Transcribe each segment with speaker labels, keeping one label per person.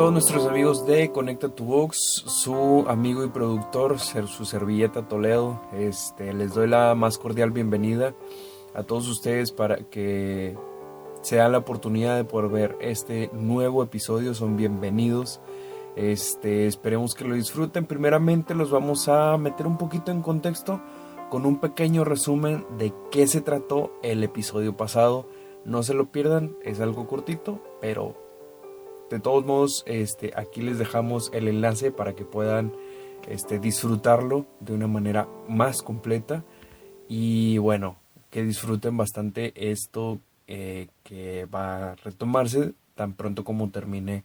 Speaker 1: todos nuestros amigos de Conecta tu Box, su amigo y productor, su servilleta Toledo. Este, les doy la más cordial bienvenida a todos ustedes para que se la oportunidad de poder ver este nuevo episodio. Son bienvenidos. Este, esperemos que lo disfruten. Primeramente los vamos a meter un poquito en contexto con un pequeño resumen de qué se trató el episodio pasado. No se lo pierdan, es algo cortito, pero de todos modos, este, aquí les dejamos el enlace para que puedan este, disfrutarlo de una manera más completa. Y bueno, que disfruten bastante esto eh, que va a retomarse tan pronto como termine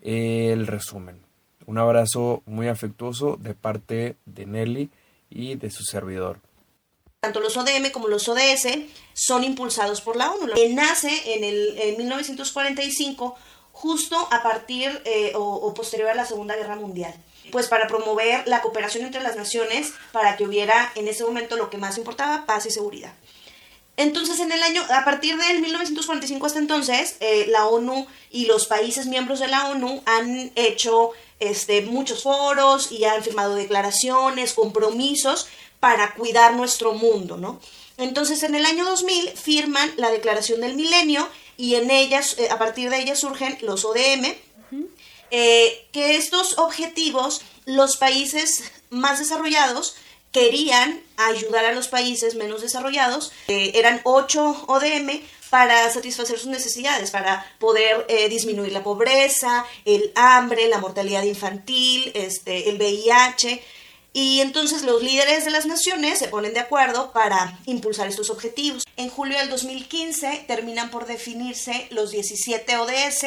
Speaker 1: el resumen. Un abrazo muy afectuoso de parte de Nelly y de su servidor.
Speaker 2: Tanto los ODM como los ODS son impulsados por la ONU. Nace en el en 1945 justo a partir eh, o, posterior a la Segunda Guerra Mundial pues para promover la cooperación entre las naciones para que hubiera en ese momento lo que más importaba, paz y seguridad. Entonces, en el año, a partir del 1945 hasta entonces, eh, la ONU y los países miembros de la ONU han hecho este, muchos foros y han firmado declaraciones, compromisos para cuidar nuestro mundo, ¿no? Entonces, en el año 2000 firman la Declaración del Milenio y en ellas, eh, a partir de ellas surgen los ODM, eh, que estos objetivos los países más desarrollados querían ayudar a los países menos desarrollados. Eh, eran ocho ODM para satisfacer sus necesidades, para poder disminuir la pobreza, el hambre, la mortalidad infantil, este, el VIH. Y entonces los líderes de las naciones se ponen de acuerdo para impulsar estos objetivos. En julio del 2015 terminan por definirse los 17 ODS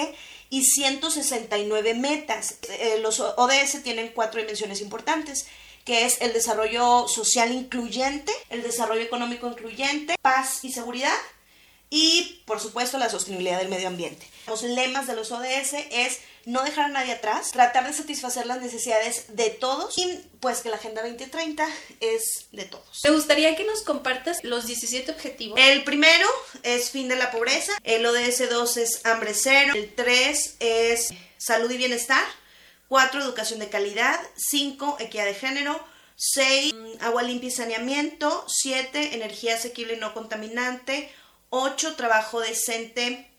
Speaker 2: y 169 metas. Eh, los ODS tienen cuatro dimensiones importantes que es el desarrollo social incluyente, el desarrollo económico incluyente, paz y seguridad y, por supuesto, la sostenibilidad del medio ambiente. Los lemas de los ODS es no dejar a nadie atrás, tratar de satisfacer las necesidades de todos y pues que la Agenda 2030 es de todos.
Speaker 3: Me gustaría que nos compartas los 17 objetivos.
Speaker 2: El primero es fin de la pobreza, el ODS 2 es hambre cero, el 3 es salud y bienestar, 4 educación de calidad, 5 equidad de género, 6 agua limpia y saneamiento, 7 energía asequible y no contaminante, 8 trabajo decente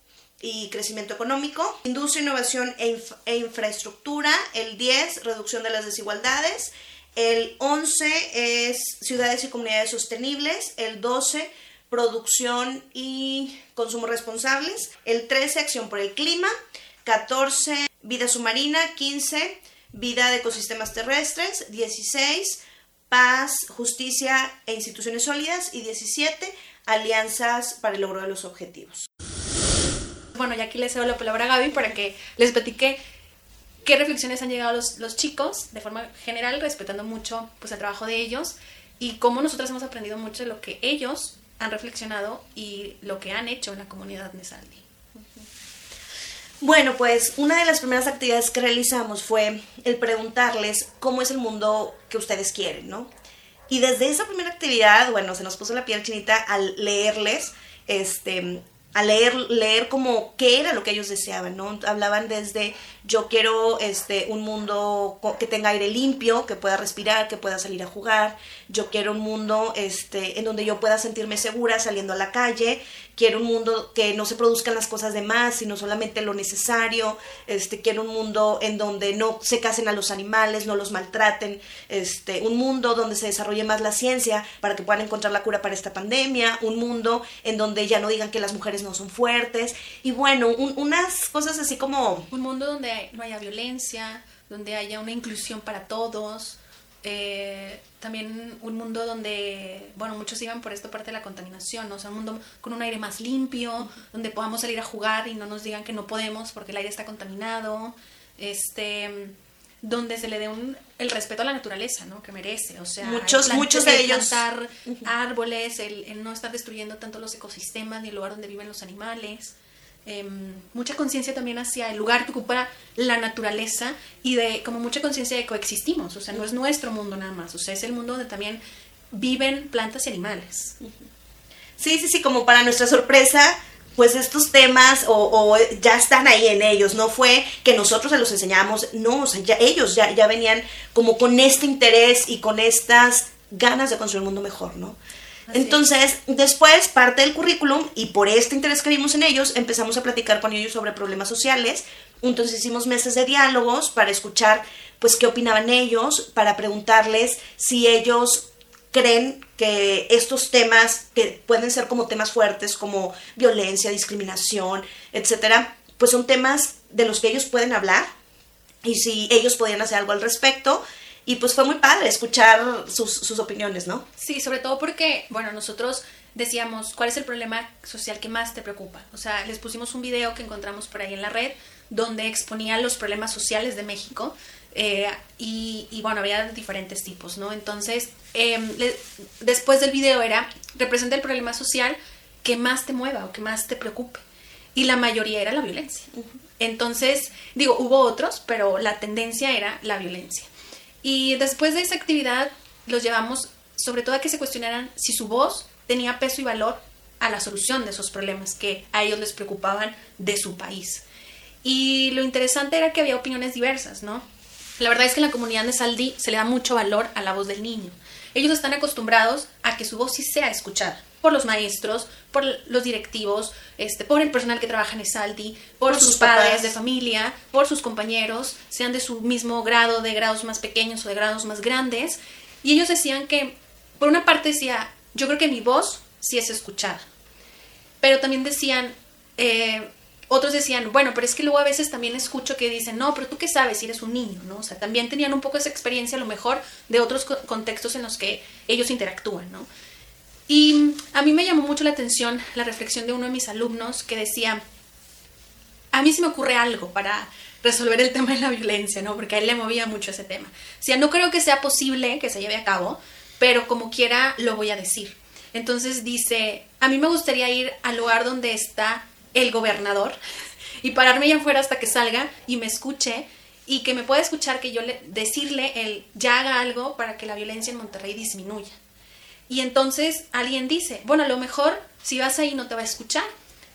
Speaker 2: y crecimiento económico, industria, innovación e, e, infraestructura, el 10, reducción de las desigualdades, el 11 es ciudades y comunidades sostenibles, el 12, producción y consumo responsables, el 13, acción por el clima, 14, vida submarina, 15, vida de ecosistemas terrestres, 16, paz, justicia e instituciones sólidas y 17, alianzas para el logro de los objetivos
Speaker 3: bueno, ya aquí les cedo la palabra a Gaby para que les platique qué reflexiones han llegado los, los chicos de forma general, respetando mucho pues, el trabajo de ellos y cómo nosotros hemos aprendido mucho de lo que ellos han reflexionado y lo que han hecho en la comunidad Nesaldi.
Speaker 2: Bueno, pues una de las primeras actividades que realizamos fue el preguntarles cómo es el mundo que ustedes quieren, ¿no? Y desde esa primera actividad, bueno, se nos puso la piel chinita al leerles este, a leer, leer como qué era lo que ellos deseaban, ¿no? Hablaban desde yo quiero este, un mundo que tenga aire limpio, que pueda respirar, que pueda salir a jugar, yo quiero un mundo este, en donde yo pueda sentirme segura saliendo a la calle, quiero un mundo que no se produzcan las cosas de más, sino solamente lo necesario, este, quiero un mundo en donde no se casen a los animales, no los maltraten, este, un mundo donde se desarrolle más la ciencia para que puedan encontrar la cura para esta pandemia, un mundo en donde ya no digan que las mujeres no son fuertes, y bueno, unas cosas así como...
Speaker 3: Un mundo donde no haya violencia, donde haya una inclusión para todos, eh, también un mundo donde, bueno, muchos iban por esta parte de la contaminación, ¿no? o sea, un mundo con un aire más limpio, donde podamos salir a jugar y no nos digan que no podemos porque el aire está contaminado, este donde se le dé un, el respeto a la naturaleza, ¿no? Que merece, o sea,
Speaker 2: muchos, muchos de ellos
Speaker 3: plantar árboles, el, el, no estar destruyendo tanto los ecosistemas ni el lugar donde viven los animales. Em, mucha conciencia también hacia el lugar que ocupa la naturaleza y de como mucha conciencia de coexistimos, o sea, no es nuestro mundo nada más, o sea, es el mundo donde también viven plantas y animales.
Speaker 2: Sí, sí, sí, como para nuestra sorpresa, pues estos temas o, ya están ahí en ellos, no fue que nosotros se los enseñamos, no, o sea, ya, ellos ya, ya venían como con este interés y con estas ganas de construir un mundo mejor, ¿no? Entonces, después, parte del currículum, y por este interés que vimos en ellos, empezamos a platicar con ellos sobre problemas sociales. Entonces hicimos meses de diálogos para escuchar, pues, qué opinaban ellos, para preguntarles si ellos creen que estos temas, que pueden ser como temas fuertes, como violencia, discriminación, etcétera, pues son temas de los que ellos pueden hablar y si ellos podían hacer algo al respecto y pues fue muy padre escuchar sus, sus opiniones, ¿no?
Speaker 3: Sí, sobre todo porque, bueno, nosotros decíamos, ¿cuál es el problema social que más te preocupa? O sea, les pusimos un video que encontramos por ahí en la red donde exponía los problemas sociales de México eh, y, y, bueno, había diferentes tipos, ¿no? Entonces, em, después del video era, representa el problema social que más te mueva o que más te preocupe. Y la mayoría era la violencia. Entonces, digo, hubo otros, pero la tendencia era la violencia. Y después de esa actividad los llevamos sobre todo a que se cuestionaran si su voz tenía peso y valor a la solución de esos problemas que a ellos les preocupaban de su país. Y lo interesante era que había opiniones diversas, ¿no? La verdad es que en la comunidad de Saldi se le da mucho valor a la voz del niño. Ellos están acostumbrados a que su voz sí sea escuchada por los maestros, por los directivos, este, por el personal que trabaja en Esaldi, por, sus, padres de familia, por sus compañeros, sean de su mismo grado, de grados más pequeños o de grados más grandes. Y ellos decían que, por una parte decía, yo creo que mi voz sí es escuchada. Pero también decían, eh, otros decían, bueno, pero es que luego a veces también escucho que dicen, no, pero tú qué sabes si eres un niño, ¿no? O sea, también tenían un poco esa experiencia a lo mejor de otros contextos en los que ellos interactúan, ¿no? Y a mí me llamó mucho la atención la reflexión de uno de mis alumnos que decía, a mí se me ocurre algo para resolver el tema de la violencia, ¿no? Porque a él le movía mucho ese tema. O sea, no creo que sea posible que se lleve a cabo, pero como quiera lo voy a decir. Entonces dice, a mí me gustaría ir al lugar donde está el gobernador y pararme allá afuera hasta que salga y me escuche y que me pueda escuchar que yo le, decirle el ya haga algo para que la violencia en Monterrey disminuya. Y entonces alguien dice, bueno, a lo mejor si vas ahí no te va a escuchar,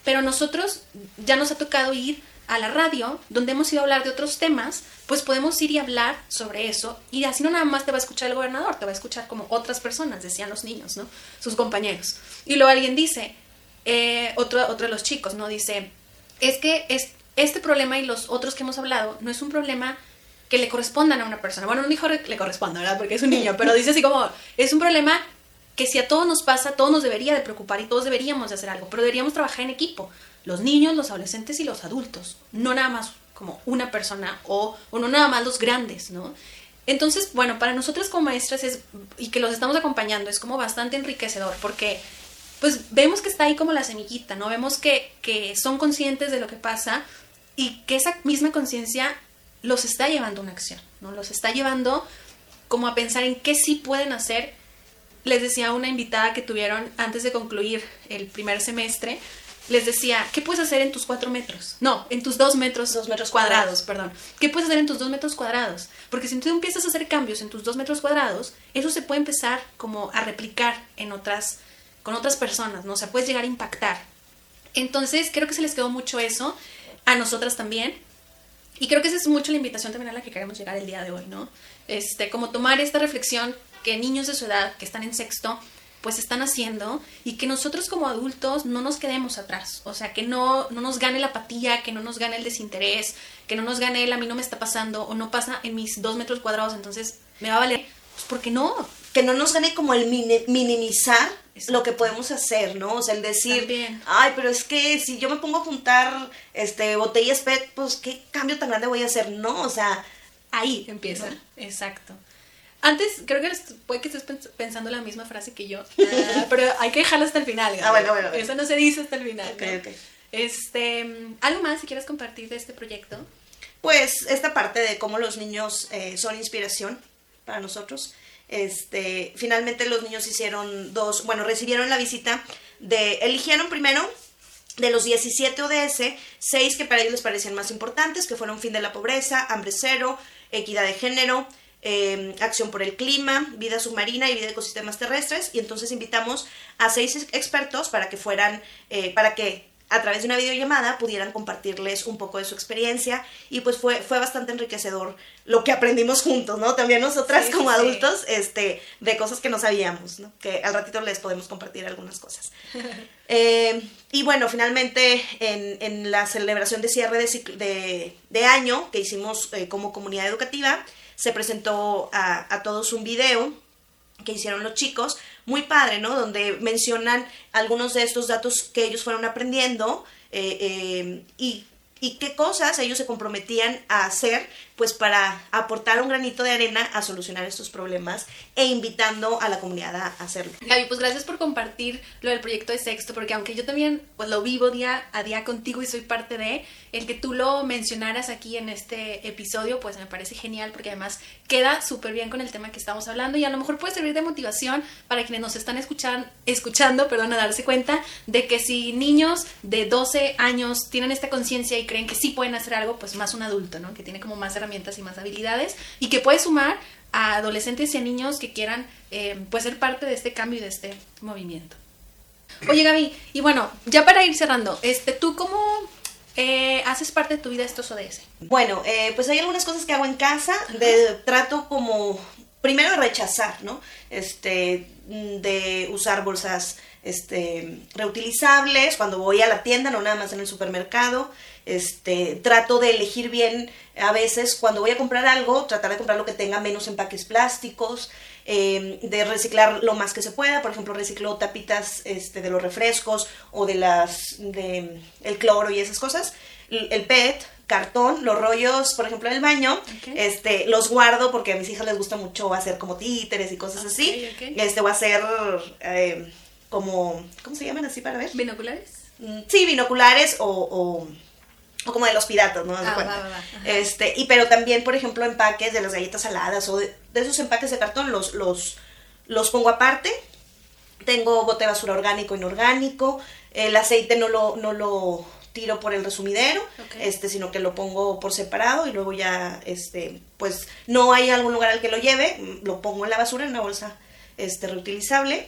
Speaker 3: pero nosotros ya nos ha tocado ir a la radio, donde hemos ido a hablar de otros temas, pues podemos ir y hablar sobre eso, y así no nada más te va a escuchar el gobernador, te va a escuchar como otras personas, decían los niños, ¿no? Sus compañeros. Y luego alguien dice, eh, otro, otro de los chicos, ¿no? Dice, es que es, este problema y los otros que hemos hablado no es un problema que le correspondan a una persona. Bueno, un hijo le corresponde, ¿verdad? Porque es un niño, pero dice así como, es un problema que si a todos nos pasa, todos nos debería de preocupar y todos deberíamos de hacer algo, pero deberíamos trabajar en equipo, los niños, los adolescentes y los adultos, no nada más como una persona o, o no nada más los grandes, ¿no? Entonces, bueno, para nosotros como maestras es, y que los estamos acompañando es como bastante enriquecedor porque pues vemos que está ahí como la semillita, ¿no? Vemos que, que son conscientes de lo que pasa y que esa misma conciencia los está llevando a una acción, ¿no? Los está llevando como a pensar en qué sí pueden hacer les decía a una invitada que tuvieron antes de concluir el primer semestre, les decía, ¿qué puedes hacer en tus cuatro metros? No, en tus dos metros, dos metros cuadrados, perdón. ¿Qué puedes hacer en tus dos metros cuadrados? Porque si tú empiezas a hacer cambios en tus dos metros cuadrados, eso se puede empezar como a replicar en otras, con otras personas, ¿no? O sea, puedes llegar a impactar. Entonces, creo que se les quedó mucho eso, a nosotras también. Y creo que esa es mucho la invitación también a la que queremos llegar el día de hoy, ¿no? Este, como tomar esta reflexión que niños de su edad que están en sexto pues están haciendo y que nosotros como adultos no nos quedemos atrás, o sea, que no, no nos gane la apatía, que no nos gane el desinterés, que no nos gane el a mí no me está pasando o no pasa en mis dos metros cuadrados, entonces me va a valer, pues porque no.
Speaker 2: Que no nos gane como el minimizar lo que podemos hacer, ¿no? O sea, el decir, ay, pero es que si yo me pongo a juntar este botellas PET, pues qué cambio tan grande voy a hacer, no, o sea,
Speaker 3: ahí empieza, exacto. Antes, creo que puede que estés pensando la misma frase que yo, ah, pero hay que dejarla hasta el final.
Speaker 2: Ah, bueno, bueno,
Speaker 3: Eso no se dice hasta el final. Este, ¿Algo más si quieres compartir de este proyecto?
Speaker 2: Pues esta parte de cómo los niños eh, son inspiración para nosotros. Este, finalmente los niños hicieron dos, bueno, recibieron la visita de, eligieron primero de los 17 ODS, 6 que para ellos les parecían más importantes, que fueron fin de la pobreza, hambre cero, equidad de género, Em, acción por el clima, vida submarina y vida de ecosistemas terrestres. Y entonces invitamos a seis expertos para que fueran, eh, para que a través de una videollamada pudieran compartirles un poco de su experiencia y pues fue, fue bastante enriquecedor lo que aprendimos juntos, ¿no? También nosotras como adultos, este, de cosas que no sabíamos, ¿no? Que al ratito les podemos compartir algunas cosas. Eh, y bueno, finalmente en, en, la celebración de cierre de, de, año que hicimos eh, como comunidad educativa, se presentó a, a todos un video que hicieron los chicos muy padre, ¿no? Donde mencionan algunos de estos datos que ellos fueron aprendiendo eh, eh, y, y qué cosas ellos se comprometían a hacer pues para aportar un granito de arena a solucionar estos problemas e invitando a la comunidad a hacerlo.
Speaker 3: Gaby, pues gracias por compartir lo del proyecto de sexto, porque aunque yo también pues lo vivo día a día contigo y soy parte de, el que tú lo mencionaras aquí en este episodio, pues me parece genial, porque además queda súper bien con el tema que estamos hablando y a lo mejor puede servir de motivación para quienes nos están escuchando, escuchando perdón, a darse cuenta de que si niños de 12 años tienen esta conciencia y creen que sí pueden hacer algo, pues más un adulto, ¿no? Que tiene como más herramientas y más habilidades y que puede sumar a adolescentes y a niños que quieran eh, pues ser parte de este cambio y de este movimiento. Oye Gaby, y bueno, ya para ir cerrando, este, ¿tú cómo eh, haces parte de tu vida estos ODS?
Speaker 2: Bueno, eh, pues hay algunas cosas que hago en casa, de trato como, primero de rechazar, ¿no? Este, de usar bolsas este, reutilizables cuando voy a la tienda, no nada más en el supermercado. Este, trato de elegir bien a veces cuando voy a comprar algo, tratar de comprar lo que tenga menos empaques plásticos, em, de reciclar lo más que se pueda, por ejemplo, reciclo tapitas este, de los refrescos o de las de el cloro y esas cosas, el PET, cartón, los rollos, por ejemplo, del baño, este, los guardo porque a mis hijas les gusta mucho hacer como títeres y cosas así. Este, a hacer eh, como, ¿cómo se llaman así para ver?
Speaker 3: ¿Binoculares?
Speaker 2: Mm, sí, binoculares o o como de los piratas, ¿no? Ah, este, y pero también, por ejemplo, empaques de las galletas saladas o de, esos empaques de cartón los, los, los pongo aparte. Tengo bote de basura orgánico inorgánico. El aceite no lo, no lo tiro por el resumidero, este, sino que lo pongo por separado y luego ya, este, pues no hay algún lugar al que lo lleve, lo pongo en la basura en una bolsa este, reutilizable.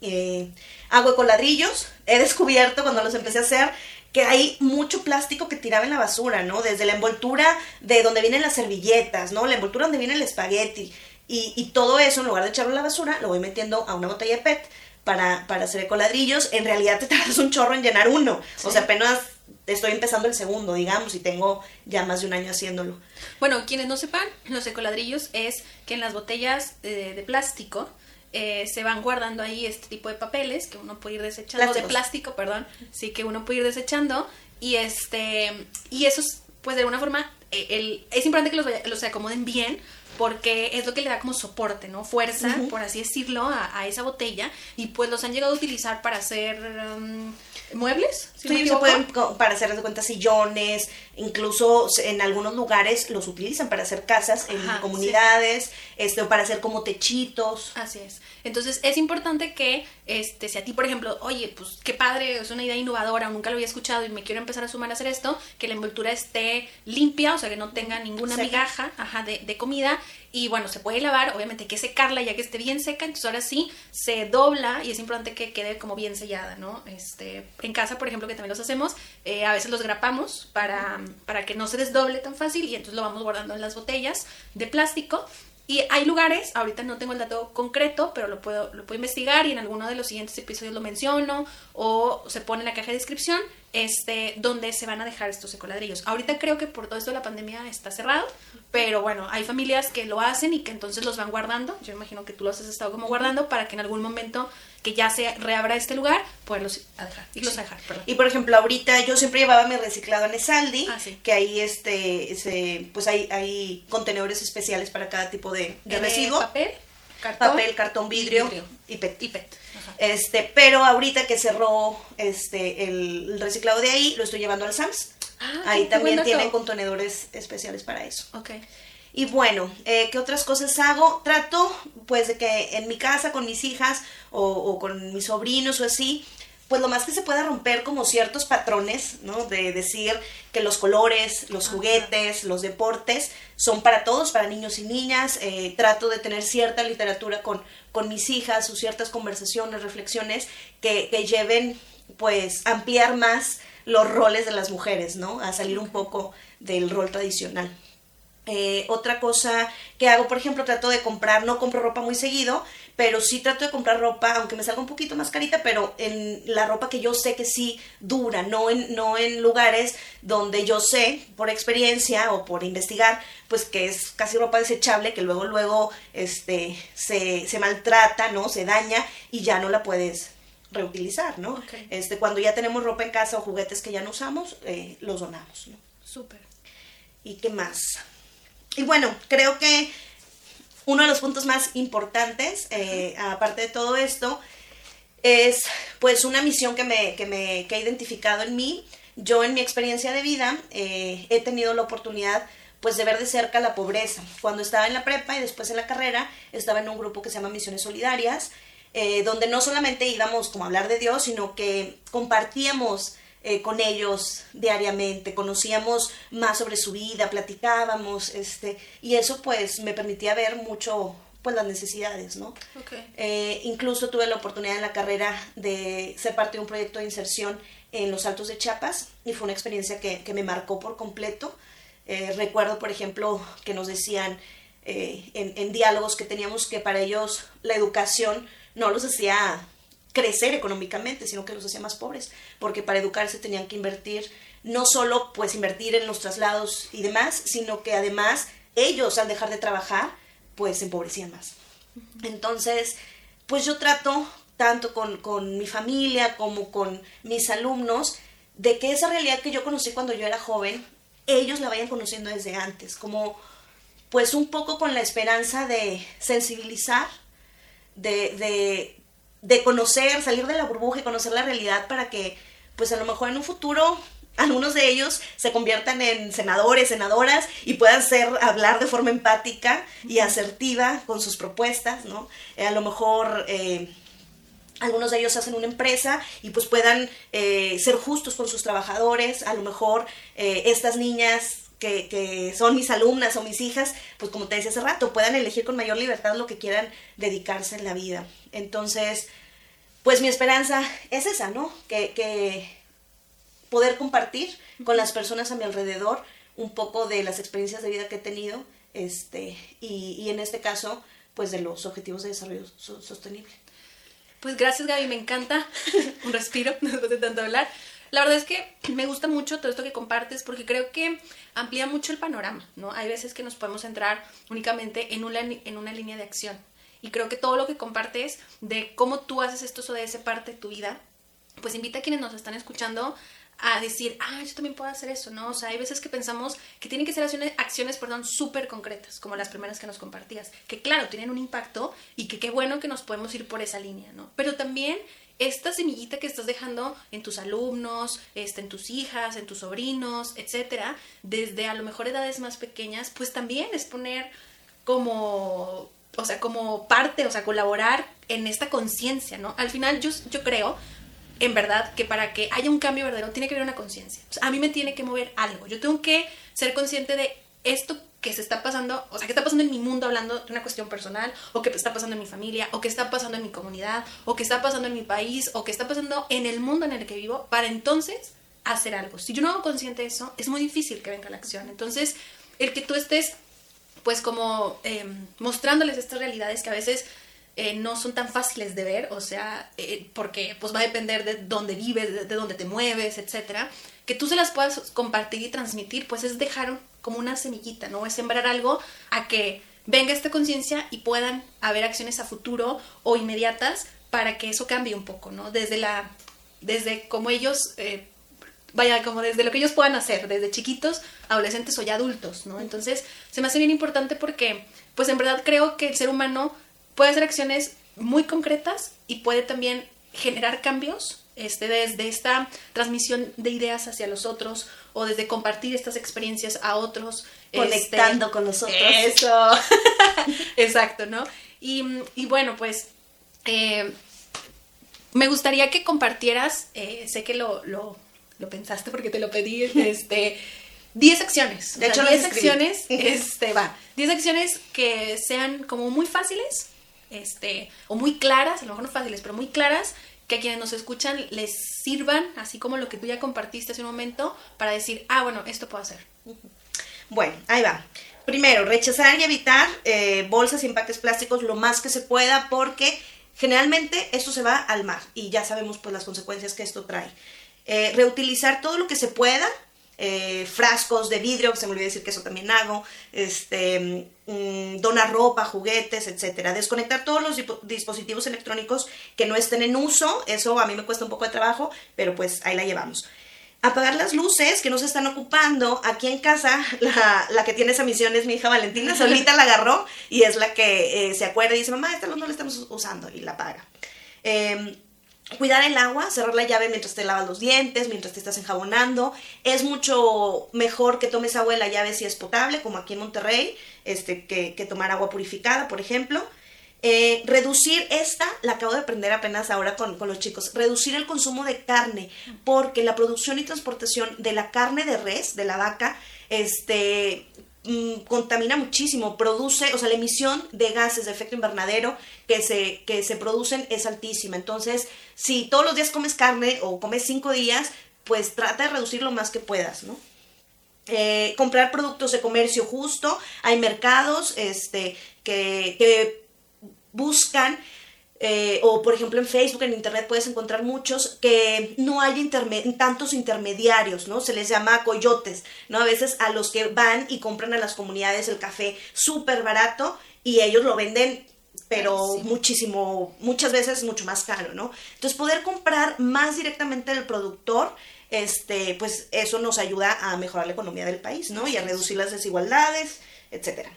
Speaker 2: Eh, hago coladrillos, he descubierto cuando los empecé a hacer que hay mucho plástico que tiraba en la basura, ¿no? Desde la envoltura de donde vienen las servilletas, ¿no? La envoltura donde viene el espagueti. Y, y todo eso, en lugar de echarlo a la basura, lo voy metiendo a una botella de PET para, para hacer coladrillos. En realidad te tardas un chorro en llenar uno. O sea, apenas estoy empezando el segundo, digamos, y tengo ya más de un año haciéndolo.
Speaker 3: Bueno, quienes no sepan, los ecoladrillos es que en las botellas eh, de plástico eh, se van guardando ahí este tipo de papeles que uno puede ir desechando, de plástico, perdón, sí, que uno puede ir desechando y este, y eso es, pues de alguna forma, eh, el, es importante que los, los acomoden bien porque es lo que le da como soporte, ¿no? Fuerza, por así decirlo, a, esa botella y pues los han llegado a utilizar para hacer... Um, muebles.
Speaker 2: sí, se pueden para hacer de cuenta sillones, incluso en algunos lugares los utilizan para hacer casas en comunidades, este, para hacer como techitos.
Speaker 3: Así es. Entonces es importante que, este, si a ti, por ejemplo, oye, pues qué padre, es una idea innovadora, nunca lo había escuchado y me quiero empezar a sumar a hacer esto, que la envoltura esté limpia, o sea, que no tenga ninguna migaja ajá, de, de comida y bueno, se puede lavar, obviamente hay que secarla ya que esté bien seca, entonces ahora sí se dobla y es importante que quede como bien sellada, ¿no? Este, en casa, por ejemplo, que también los hacemos, eh, a veces los grapamos para, para que no se desdoble tan fácil y entonces lo vamos guardando en las botellas de plástico y hay lugares, ahorita no tengo el dato concreto, pero lo puedo, lo puedo investigar y en alguno de los siguientes episodios lo menciono o se pone en la caja de descripción este, donde se van a dejar estos ecoladrillos. Ahorita creo que por todo esto de la pandemia está cerrado, pero bueno, hay familias que lo hacen y que entonces los van guardando. Yo imagino que tú los has estado como guardando para que en algún momento que ya se reabra este lugar, poderlos dejar, irlos a dejar.
Speaker 2: Y por ejemplo, ahorita yo siempre llevaba mi reciclado en Esaldi, ah, que ahí este, pues hay, hay contenedores especiales para cada tipo de, de residuo.
Speaker 3: Papel, cartón,
Speaker 2: papel, cartón, vidrio, y PET. Y PET. Este, pero ahorita que cerró este el, reciclado de ahí, lo estoy llevando al SAMS. Ah, ahí también tienen contenedores especiales para eso.
Speaker 3: Okay.
Speaker 2: Y bueno, eh, ¿qué otras cosas hago? Trato, pues, de que en mi casa con mis hijas o, o, con mis sobrinos o así, pues lo más que se pueda romper como ciertos patrones, ¿no? De decir que los colores, los juguetes, los deportes son para todos, para niños y niñas. Eh, trato de tener cierta literatura con, con mis hijas o ciertas conversaciones, reflexiones que, que lleven pues ampliar más los roles de las mujeres, ¿no? A salir un poco del rol tradicional. Eh, otra cosa que hago, por ejemplo, trato de comprar, no compro ropa muy seguido, pero sí trato de comprar ropa, aunque me salga un poquito más carita, pero en la ropa que yo sé que sí dura, no en, no en lugares donde yo sé, por experiencia o por investigar, pues que es casi ropa desechable, que luego, luego, este, se, se maltrata, ¿no? Se daña y ya no la puedes reutilizar, ¿no? Este, cuando ya tenemos ropa en casa o juguetes que ya no usamos, eh, los donamos, ¿no?
Speaker 3: Súper.
Speaker 2: ¿Y qué más? Y bueno, creo que uno de los puntos más importantes, eh, aparte de todo esto, es pues una misión que me, que me que he identificado en mí. Yo en mi experiencia de vida eh, he tenido la oportunidad pues de ver de cerca la pobreza. Cuando estaba en la prepa y después en la carrera, estaba en un grupo que se llama Misiones Solidarias, eh, donde no solamente íbamos como a hablar de Dios, sino que compartíamos eh, con ellos diariamente, conocíamos más sobre su vida, platicábamos, este, y eso pues me permitía ver mucho pues las necesidades, ¿no? Eh, incluso tuve la oportunidad en la carrera de ser parte de un proyecto de inserción en los Altos de Chiapas y fue una experiencia que, me marcó por completo. Eh, recuerdo, por ejemplo, que nos decían en, en diálogos que teníamos que para ellos la educación no los hacía crecer económicamente, sino que los hacía más pobres, porque para educarse tenían que invertir, no solo pues invertir en los traslados y demás, sino que además ellos al dejar de trabajar, pues se empobrecían más. Entonces, pues yo trato tanto con, con mi familia como con mis alumnos, de que esa realidad que yo conocí cuando yo era joven, ellos la vayan conociendo desde antes, como pues un poco con la esperanza de sensibilizar, de, de, de conocer, salir de la burbuja y conocer la realidad para que, pues a lo mejor en un futuro algunos de ellos se conviertan en senadores, senadoras y puedan ser, hablar de forma empática y asertiva con sus propuestas, ¿no? Eh, a lo mejor eh, algunos de ellos hacen una empresa y pues puedan eh, ser justos con sus trabajadores, a lo mejor estas niñas que, son mis alumnas o mis hijas, pues como te decía hace rato, puedan elegir con mayor libertad lo que quieran dedicarse en la vida. Entonces, pues mi esperanza es esa, ¿no? Que, que poder compartir con las personas a mi alrededor un poco de las experiencias de vida que he tenido, este, y, y en este caso, pues de los objetivos de desarrollo sostenible.
Speaker 3: Pues gracias Gaby, me encanta. un respiro después de tanto hablar. La verdad es que me gusta mucho todo esto que compartes porque creo que amplía mucho el panorama, ¿no? Hay veces que nos podemos centrar únicamente en una, en una línea de acción. Y creo que todo lo que compartes de cómo tú haces esto o de esa parte de tu vida, pues invita a quienes nos están escuchando a decir, ah, yo también puedo hacer eso, ¿no? O sea, hay veces que pensamos que tienen que ser acciones, acciones perdón, súper concretas, como las primeras que nos compartías, que claro, tienen un impacto y que qué bueno que nos podemos ir por esa línea, ¿no? Pero también esta semillita que estás dejando en tus alumnos, este, en tus hijas, en tus sobrinos, etcétera, desde a lo mejor edades más pequeñas, pues también es poner como, o sea, como parte, o sea, colaborar en esta conciencia, ¿no? Al final yo, yo creo, en verdad, que para que haya un cambio verdadero tiene que haber una conciencia. a mí me tiene que mover algo. Yo tengo que ser consciente de esto que se está pasando, o sea, que está pasando en mi mundo hablando de una cuestión personal, o que está pasando en mi familia, o que está pasando en mi comunidad, o que está pasando en mi país, o que está pasando en el mundo en el que vivo, para entonces hacer algo. Si yo no hago consciente de eso, es muy difícil que venga la acción. Entonces, el que tú estés, pues como em, mostrándoles estas realidades que a veces eh, no son tan fáciles de ver, o sea, eh, porque pues va a depender de dónde vives, de, de dónde te mueves, etcétera, que tú se las puedas compartir y transmitir, pues es dejar como una semillita, ¿no? Es sembrar algo a que venga esta conciencia y puedan haber acciones a futuro o inmediatas para que eso cambie un poco, ¿no? Desde la, desde como ellos, eh, vaya, como desde lo que ellos puedan hacer, desde chiquitos, adolescentes o ya adultos, ¿no? Entonces, se me hace bien importante porque, pues en verdad creo que el ser humano puede hacer acciones muy concretas y puede también generar cambios este, desde esta transmisión de ideas hacia los otros o desde compartir estas experiencias a otros.
Speaker 2: Conectando este, con nosotros.
Speaker 3: Eso. Exacto, ¿no? Y, bueno, pues eh, me gustaría que compartieras, eh, sé que lo, lo, pensaste porque te lo pedí, este... 10 acciones.
Speaker 2: De hecho,
Speaker 3: 10 acciones, este, va. 10 acciones que sean como muy fáciles, este, o muy claras, a lo mejor no fáciles, pero muy claras, que a quienes nos escuchan les sirvan, así como lo que tú ya compartiste hace un momento, para decir, ah, bueno, esto puedo hacer.
Speaker 2: Bueno, ahí va. Primero, rechazar y evitar eh, bolsas y empaques plásticos lo más que se pueda porque generalmente esto se va al mar y ya sabemos pues las consecuencias que esto trae. Eh, reutilizar todo lo que se pueda, eh, frascos de vidrio, se me olvidó decir que eso también hago, este, mm, donar ropa, juguetes, etcétera. Desconectar todos los dispositivos electrónicos que no estén en uso, eso a mí me cuesta un poco de trabajo, pero pues ahí la llevamos. Apagar las luces que no se están ocupando. Aquí en casa, la, que tiene esa misión es mi hija Valentina, solita la agarró y es la que eh, se acuerda y dice, mamá, esta luz no la estamos usando y la apaga. Em, Cuidar el agua, cerrar la llave mientras te lavas los dientes, mientras te estás enjabonando. Es mucho mejor que tomes agua de la llave si es potable, como aquí en Monterrey, este, que, tomar agua purificada, por ejemplo. Eh, reducir esta, la acabo de aprender apenas ahora con, con, los chicos, reducir el consumo de carne, porque la producción y transportación de la carne de res, de la vaca, este, Mm, contamina muchísimo, produce, o sea, la emisión de gases de efecto invernadero que se, que se producen es altísima. Entonces, si todos los días comes carne o comes cinco días, pues trata de reducir lo más que puedas, ¿no? Eh, comprar productos de comercio justo, hay mercados este, que, que buscan eh, o por ejemplo en Facebook, en Internet puedes encontrar muchos que no hay tantos intermediarios, ¿no? Se les llama coyotes, ¿no? A veces a los que van y compran a las comunidades el café súper barato y ellos lo venden pero muchísimo, muchas veces mucho más caro, ¿no? Entonces poder comprar más directamente del productor, este, pues eso nos ayuda a mejorar la economía del país, ¿no? Y a reducir las desigualdades, etcétera.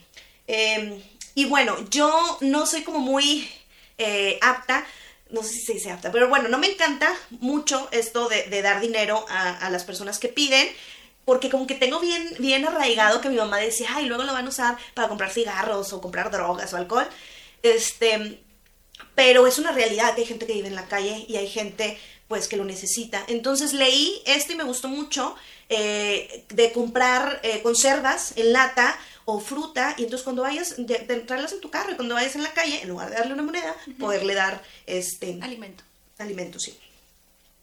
Speaker 2: Em, y bueno, yo no soy como muy eh, apta, no sé si se dice apta, pero bueno, no me encanta mucho esto de, dar dinero a, las personas que piden, porque como que tengo bien, bien arraigado que mi mamá decía, ay, luego lo van a usar para comprar cigarros o comprar drogas o alcohol. Este, pero es una realidad que hay gente que vive en la calle y hay gente pues que lo necesita. Entonces leí esto y me gustó mucho eh, de comprar eh, conservas en lata o fruta y entonces cuando vayas, de, entrarlas en tu carro y cuando vayas en la calle, en lugar de darle una moneda, poderle dar este
Speaker 3: alimento.
Speaker 2: Alimento, sí.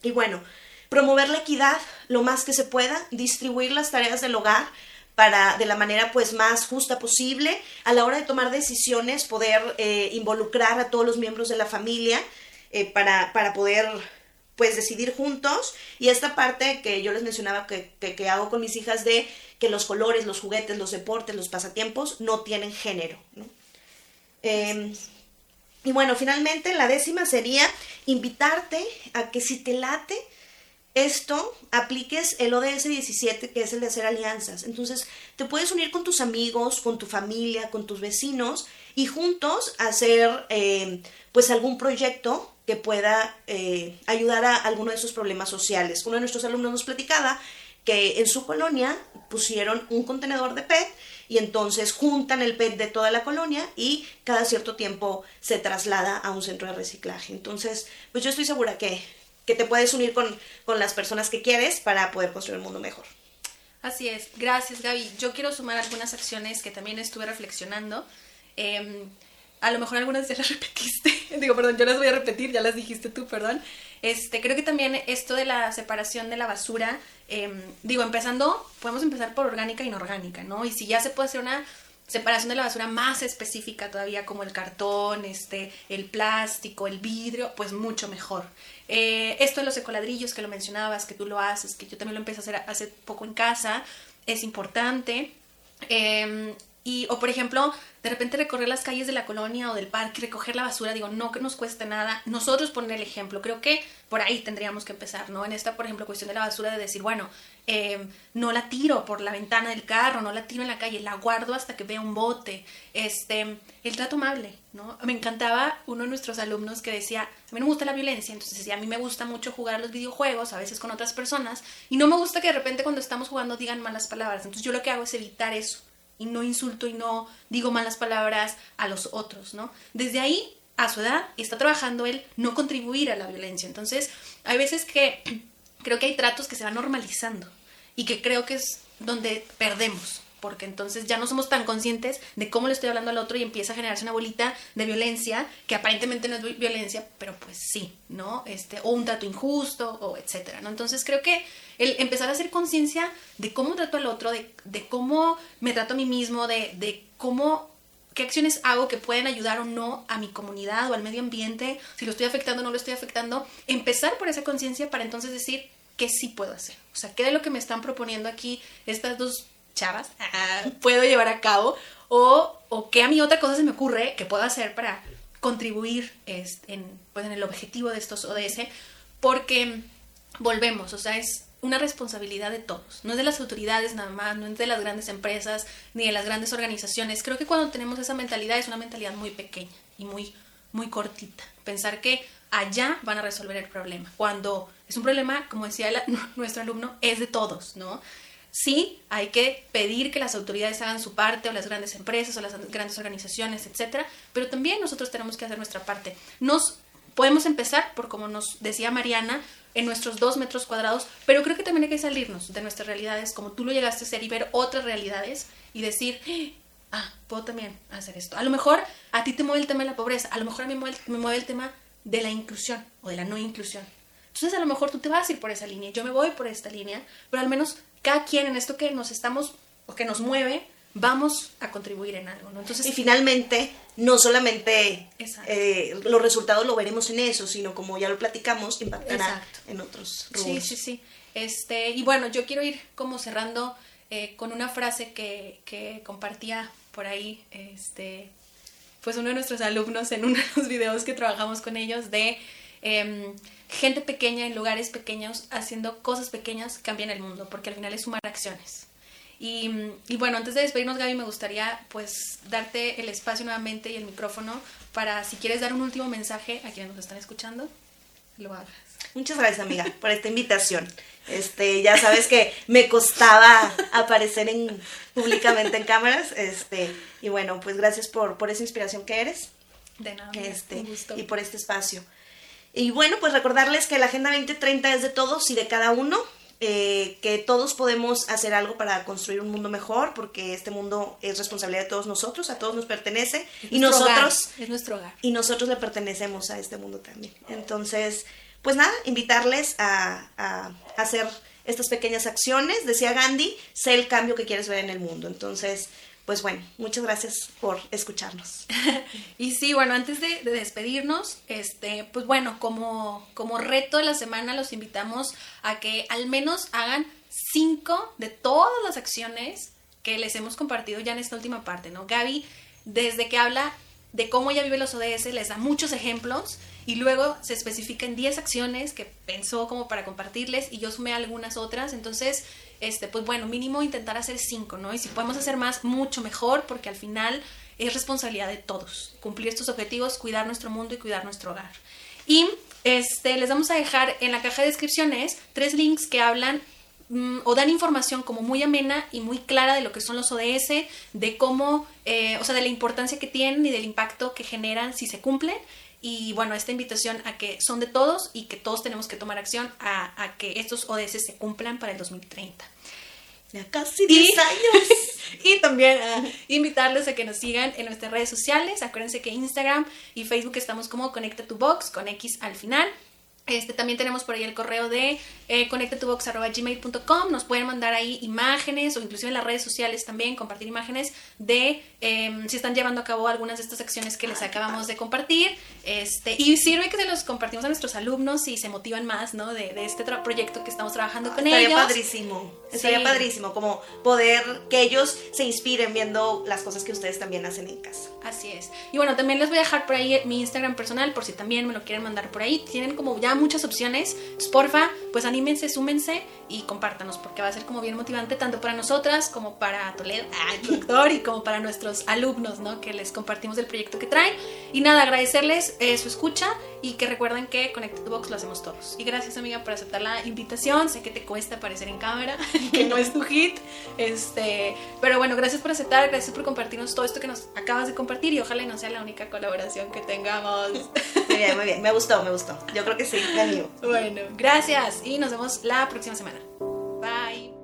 Speaker 2: Y bueno, promover la equidad lo más que se pueda, distribuir las tareas del hogar para de la manera pues más justa posible, a la hora de tomar decisiones poder eh, involucrar a todos los miembros de la familia eh, para, para poder pues decidir juntos y esta parte que yo les mencionaba que, que, hago con mis hijas de que los colores, los juguetes, los deportes, los pasatiempos no tienen género. Em, y bueno, finalmente la décima sería invitarte a que si te late esto, apliques el ODS 17, que es el de hacer alianzas. Entonces, te puedes unir con tus amigos, con tu familia, con tus vecinos y juntos hacer eh, pues algún proyecto que pueda eh, ayudar a alguno de esos problemas sociales. Uno de nuestros alumnos nos platicaba que en su colonia pusieron un contenedor de PET y entonces juntan el PET de toda la colonia y cada cierto tiempo se traslada a un centro de reciclaje. Entonces, pues yo estoy segura que, que te puedes unir con, con las personas que quieres para poder construir un mundo mejor.
Speaker 3: Así es, gracias Gaby. Yo quiero sumar algunas acciones que también estuve reflexionando. Eh, a lo mejor algunas ya las repetiste, digo, perdón, yo las voy a repetir, ya las dijiste tú, perdón. Este, creo que también esto de la separación de la basura, em, digo, empezando, podemos empezar por orgánica e inorgánica, ¿no? Y si ya se puede hacer una separación de la basura más específica todavía, como el cartón, este, el plástico, el vidrio, pues mucho mejor. Eh, esto de los ecoladrillos que lo mencionabas, que tú lo haces, que yo también lo empecé a hacer hace poco en casa, es importante. Eh, y, o por ejemplo, de repente recorrer las calles de la colonia o del parque, recoger la basura, digo, no que nos cueste nada, nosotros poner el ejemplo, creo que por ahí tendríamos que empezar, ¿no? En esta, por ejemplo, cuestión de la basura, de decir, bueno, em, no la tiro por la ventana del carro, no la tiro en la calle, la guardo hasta que vea un bote, este, el trato amable, ¿no? Me encantaba uno de nuestros alumnos que decía, a mí no me gusta la violencia, entonces decía, a mí me gusta mucho jugar a los videojuegos, a veces con otras personas, y no me gusta que de repente cuando estamos jugando digan malas palabras, entonces yo lo que hago es evitar eso y no insulto y no digo malas palabras a los otros, ¿no? Desde ahí, a su edad, está trabajando él no contribuir a la violencia. Entonces, hay veces que creo que hay tratos que se van normalizando y que creo que es donde perdemos, porque entonces ya no somos tan conscientes de cómo le estoy hablando al otro y empieza a generarse una bolita de violencia que aparentemente no es violencia, pero pues sí, ¿no? Este, o un trato injusto, o etcétera, ¿no? Entonces creo que el empezar a hacer conciencia de cómo trato al otro, de, de, cómo me trato a mí mismo, de, de cómo qué acciones hago que pueden ayudar o no a mi comunidad o al medio ambiente, si lo estoy afectando o no lo estoy afectando, empezar por esa conciencia para entonces decir qué sí puedo hacer. O sea, qué de lo que me están proponiendo aquí estas dos chavas ah, puedo llevar a cabo o, o qué a mí otra cosa se me ocurre que puedo hacer para contribuir en, pues, en el objetivo de estos ODS, porque volvemos, o sea, es una responsabilidad de todos, no es de las autoridades nada más, no es de las grandes empresas ni de las grandes organizaciones. Creo que cuando tenemos esa mentalidad es una mentalidad muy pequeña y muy, muy cortita. Pensar que allá van a resolver el problema, cuando es un problema, como decía nuestro alumno, es de todos, ¿no? Sí, hay que pedir que las autoridades hagan su parte, o las grandes empresas, o las grandes organizaciones, etcétera, pero también nosotros tenemos que hacer nuestra parte. Nos podemos empezar por, como nos decía Mariana, en nuestros dos metros cuadrados, pero creo que también hay que salirnos de nuestras realidades, como tú lo llegaste a ser, y ver otras realidades y decir, ah, puedo también hacer esto. A lo mejor a ti te mueve el tema de la pobreza, a lo mejor a mí me mueve, me mueve el tema de la inclusión o de la no inclusión. Entonces a lo mejor tú te vas a ir por esa línea, yo me voy por esta línea, pero al menos cada quien en esto que nos estamos o que nos mueve, vamos a contribuir en algo, ¿no?
Speaker 2: Entonces, y finalmente, no solamente eh, los resultados lo veremos en eso, sino como ya lo platicamos, impactará en otros
Speaker 3: Sí, sí, sí. Este, y bueno, yo quiero ir como cerrando eh, con una frase que, que compartía por ahí, este, pues uno de nuestros alumnos en uno de los videos que trabajamos con ellos de em, gente pequeña en lugares pequeños haciendo cosas pequeñas cambian el mundo, porque al final es sumar acciones. Y, y, bueno, antes de despedirnos, Gaby, me gustaría pues darte el espacio nuevamente y el micrófono para si quieres dar un último mensaje a quienes nos están escuchando, lo hagas.
Speaker 2: Muchas gracias, amiga, por esta invitación. Este, ya sabes que me costaba aparecer en, públicamente en cámaras, este, y bueno, pues gracias por, por esa inspiración que eres.
Speaker 3: De nada.
Speaker 2: Este, y por este espacio. Y bueno, pues recordarles que la Agenda 2030 es de todos y de cada uno. Eh, que todos podemos hacer algo para construir un mundo mejor, porque este mundo es responsabilidad de todos nosotros, a todos nos pertenece y nosotros
Speaker 3: es nuestro hogar.
Speaker 2: y nosotros le pertenecemos a este mundo también. Entonces, pues nada, invitarles a, a hacer estas pequeñas acciones. Decía Gandhi, sé el cambio que quieres ver en el mundo. Entonces, pues bueno, muchas gracias por escucharnos.
Speaker 3: y sí, bueno, antes de, despedirnos, este, pues bueno, como, como reto de la semana los invitamos a que al menos hagan cinco de todas las acciones que les hemos compartido ya en esta última parte, ¿no? Gaby, desde que habla de cómo ella vive los ODS, les da muchos ejemplos y luego se especifica en 10 acciones que pensó como para compartirles y yo sumé algunas otras, entonces este, pues bueno, mínimo intentar hacer cinco, ¿no? Y si podemos hacer más, mucho mejor, porque al final es responsabilidad de todos cumplir estos objetivos, cuidar nuestro mundo y cuidar nuestro hogar. Y este, les vamos a dejar en la caja de descripciones tres links que hablan mm, o dan información como muy amena y muy clara de lo que son los ODS, de cómo, eh, o sea, de la importancia que tienen y del impacto que generan si se cumplen. Y bueno, esta invitación a que son de todos y que todos tenemos que tomar acción a, que estos ODS se cumplan para el 2030.
Speaker 2: Ya casi 10 años.
Speaker 3: y también invitarles a que nos sigan en nuestras redes sociales. Acuérdense que Instagram y Facebook estamos como Conecta tu Box con X al final. Este, también tenemos por ahí el correo de eh, conectatubox.gmail.com. Nos pueden mandar ahí imágenes o inclusive en las redes sociales también compartir imágenes de em, si están llevando a cabo algunas de estas acciones que les acabamos de compartir. Este, y sirve que se los compartimos a nuestros alumnos y se motivan más ¿no? de, de este proyecto que estamos trabajando con
Speaker 2: Estaría
Speaker 3: ellos.
Speaker 2: padrísimo. Estaría padrísimo como poder que ellos se inspiren viendo las cosas que ustedes también hacen en casa.
Speaker 3: Así es. Y bueno, también les voy a dejar por ahí mi Instagram personal por si también me lo quieren mandar por ahí. Tienen como ya muchas opciones. Porfa, pues anímense, súmense y compártanos, porque va a ser como bien motivante tanto para nosotras como para Toledo, el productor, y como para nuestros alumnos, ¿no? Que les compartimos el proyecto que traen. Y nada, agradecerles eh, su escucha y que recuerden que Connected Box lo hacemos todos. Y gracias, amiga, por aceptar la invitación. Sé que te cuesta aparecer en cámara, que no es tu hit. Este, pero bueno, gracias por aceptar, gracias por compartirnos todo esto que nos acabas de compartir y ojalá no sea la única colaboración que tengamos.
Speaker 2: Muy bien, muy bien. Me gustó, me gustó. Yo creo que sí,
Speaker 3: Bueno, gracias y nos vemos la próxima semana. Bye.